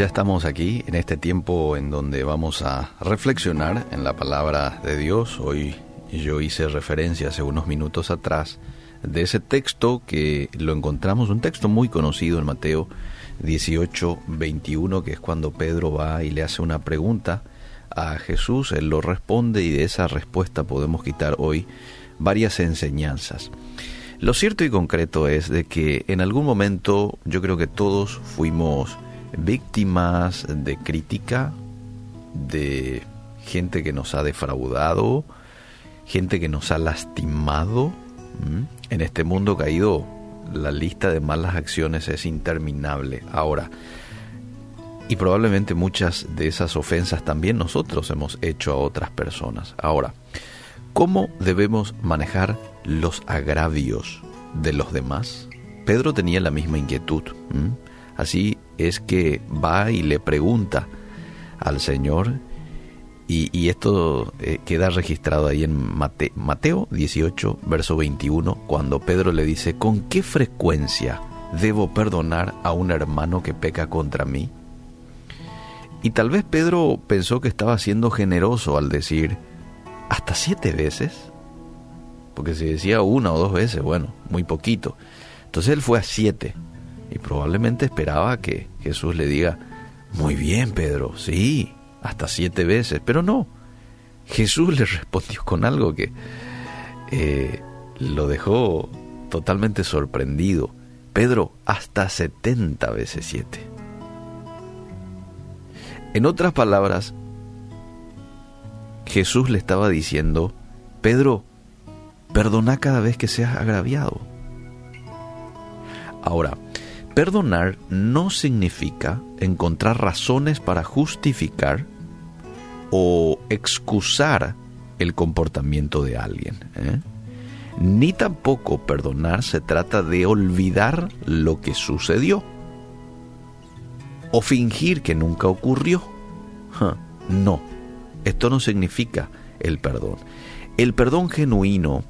Ya estamos aquí en este tiempo en donde vamos a reflexionar en la palabra de Dios. Hoy yo hice referencia hace unos minutos atrás de ese texto que lo encontramos, un texto muy conocido en Mateo 18, 21, que es cuando Pedro va y le hace una pregunta a Jesús, él lo responde y de esa respuesta podemos quitar hoy varias enseñanzas. Lo cierto y concreto es de que en algún momento yo creo que todos fuimos víctimas de crítica, de gente que nos ha defraudado, gente que nos ha lastimado. En este mundo caído la lista de malas acciones es interminable. Ahora, y probablemente muchas de esas ofensas también nosotros hemos hecho a otras personas. Ahora, ¿cómo debemos manejar los agravios de los demás? Pedro tenía la misma inquietud. Así es que va y le pregunta al Señor y, esto eh, queda registrado ahí en Mateo 18, verso 21, cuando Pedro le dice, ¿con qué frecuencia debo perdonar a un hermano que peca contra mí? Y tal vez Pedro pensó que estaba siendo generoso al decir, ¿hasta siete veces? Porque si decía una o dos veces, bueno, muy poquito. Entonces él fue a siete y probablemente esperaba que Jesús le diga, muy bien Pedro, sí, hasta siete veces, pero no. Jesús le respondió con algo que eh, lo dejó totalmente sorprendido. Pedro, hasta setenta veces siete. En otras palabras, Jesús le estaba diciendo, Pedro, perdona cada vez que seas agraviado. Ahora, Perdonar no significa encontrar razones para justificar o excusar el comportamiento de alguien. ¿eh? Ni tampoco perdonar se trata de olvidar lo que sucedió o fingir que nunca ocurrió. No, esto no significa el perdón. El perdón genuino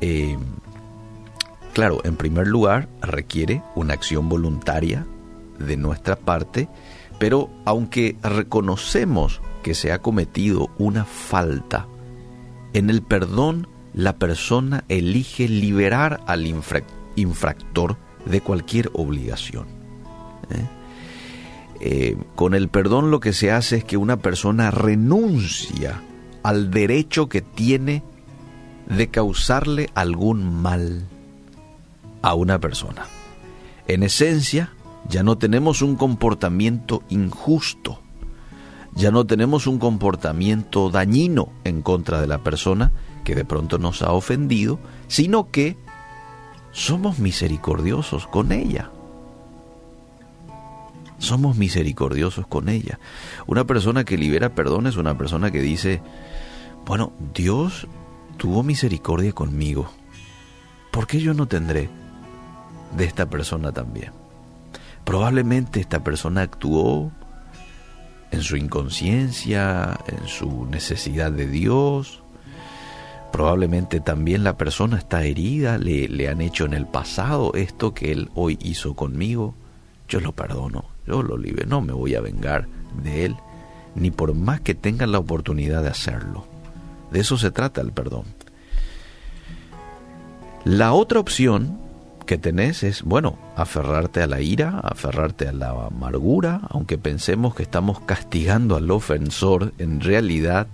eh, Claro, en primer lugar, requiere una acción voluntaria de nuestra parte, pero aunque reconocemos que se ha cometido una falta, en el perdón la persona elige liberar al infractor de cualquier obligación. ¿eh? Eh, con el perdón lo que se hace es que una persona renuncia al derecho que tiene de causarle algún mal a una persona. En esencia, ya no tenemos un comportamiento injusto, ya no tenemos un comportamiento dañino en contra de la persona que de pronto nos ha ofendido, sino que somos misericordiosos con ella. Somos misericordiosos con ella. Una persona que libera perdón es una persona que dice, bueno, Dios tuvo misericordia conmigo. ¿Por qué yo no tendré? De esta persona también. Probablemente esta persona actuó en su inconsciencia, en su necesidad de Dios. Probablemente también la persona está herida, le, le han hecho en el pasado esto que él hoy hizo conmigo. Yo lo perdono, yo lo libero, no me voy a vengar de él, ni por más que tengan la oportunidad de hacerlo. De eso se trata el perdón. La otra opción que tenés es, bueno, aferrarte a la ira, aferrarte a la amargura, aunque pensemos que estamos castigando al ofensor, en realidad,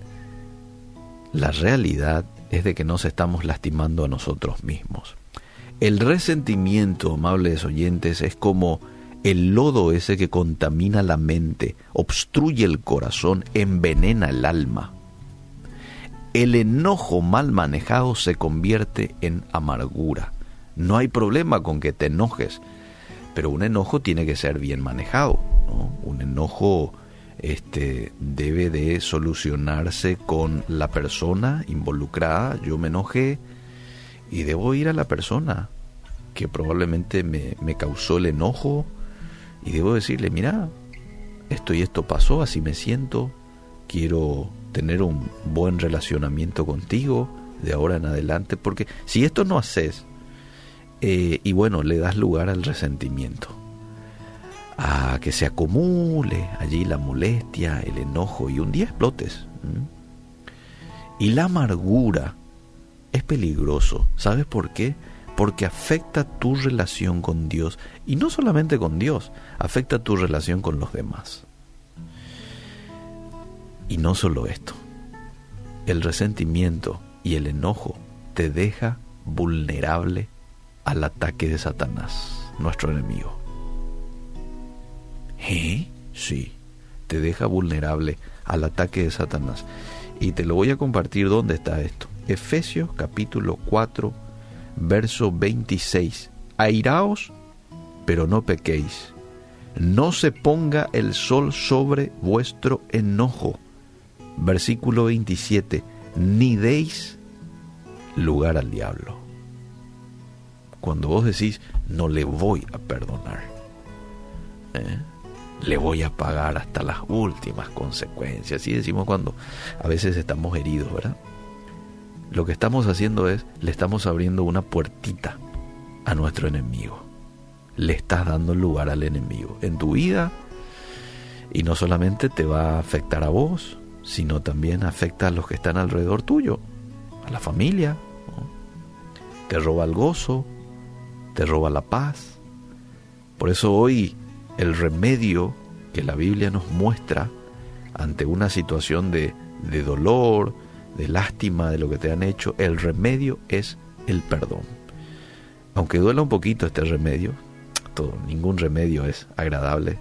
la realidad es de que nos estamos lastimando a nosotros mismos. El resentimiento, amables oyentes, es como el lodo ese que contamina la mente, obstruye el corazón, envenena el alma. El enojo mal manejado se convierte en amargura no hay problema con que te enojes, pero un enojo tiene que ser bien manejado. Un enojo este, debe de solucionarse con la persona involucrada. Yo me enojé y debo ir a la persona que probablemente me, me causó el enojo y debo decirle, mira, esto y esto pasó, así me siento, quiero tener un buen relacionamiento contigo de ahora en adelante, porque si esto no haces, eh, y bueno, le das lugar al resentimiento. a que se acumule allí la molestia, el enojo y un día explotes. Y la amargura es peligroso. ¿Sabes por qué? Porque afecta tu relación con Dios. Y no solamente con Dios, afecta tu relación con los demás. Y no solo esto. El resentimiento y el enojo te deja vulnerable al ataque de Satanás, nuestro enemigo. ¿Eh? Sí, te deja vulnerable al ataque de Satanás. Y te lo voy a compartir dónde está esto. Efesios capítulo 4, verso 26. Airaos, pero no pequéis. No se ponga el sol sobre vuestro enojo. Versículo 27. Ni deis lugar al diablo. Cuando vos decís, no le voy a perdonar. ¿eh? le voy a pagar hasta las últimas consecuencias. Así decimos cuando a veces estamos heridos, ¿verdad? Lo que estamos haciendo es, le estamos abriendo una puertita a nuestro enemigo. Le estás dando lugar al enemigo en tu vida y no solamente te va a afectar a vos, sino también afecta a los que están alrededor tuyo, a la familia. Te roba el gozo, te roba la paz. Por eso hoy el remedio que la Biblia nos muestra ante una situación de, dolor, de lástima de lo que te han hecho, el remedio es el perdón. Aunque duela un poquito este remedio, todo, ningún remedio es agradable.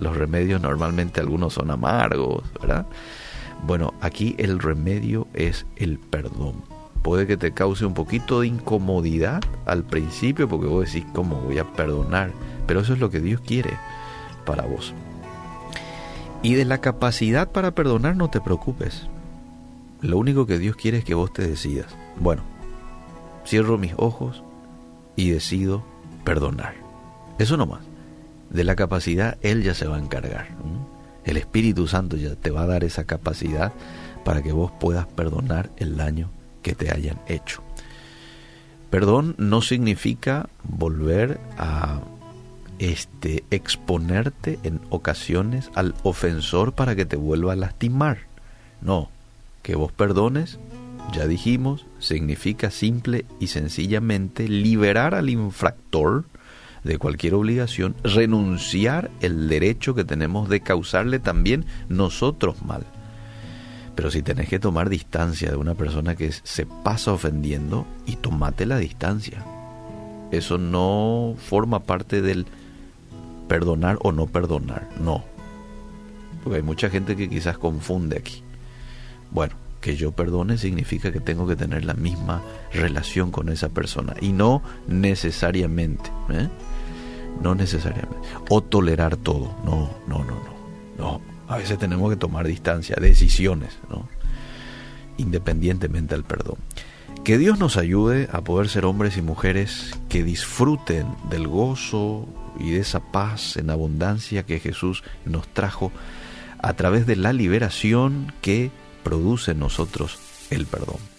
Los remedios normalmente algunos son amargos, ¿verdad? Bueno, aquí el remedio es el perdón. Puede que te cause un poquito de incomodidad al principio porque vos decís, ¿cómo voy a perdonar? Pero eso es lo que Dios quiere para vos. Y de la capacidad para perdonar no te preocupes. Lo único que Dios quiere es que vos te decidas. Bueno, cierro mis ojos y decido perdonar. Eso no más. De la capacidad Él ya se va a encargar. El Espíritu Santo ya te va a dar esa capacidad para que vos puedas perdonar el daño que te hayan hecho. Perdón no significa volver a este, exponerte en ocasiones al ofensor para que te vuelva a lastimar. No, que vos perdones, ya dijimos, significa simple y sencillamente liberar al infractor de cualquier obligación, renunciar el derecho que tenemos de causarle también nosotros mal. Pero si tenés que tomar distancia de una persona que se pasa ofendiendo, y tomate la distancia. Eso no forma parte del perdonar o no perdonar, no. Porque hay mucha gente que quizás confunde aquí. Bueno, que yo perdone significa que tengo que tener la misma relación con esa persona y no necesariamente, ¿eh? no necesariamente. O tolerar todo, no, no, no, no, no. A veces tenemos que tomar distancia, decisiones, ¿no? independientemente del perdón. Que Dios nos ayude a poder ser hombres y mujeres que disfruten del gozo, y de esa paz en abundancia que Jesús nos trajo a través de la liberación que produce en nosotros el perdón.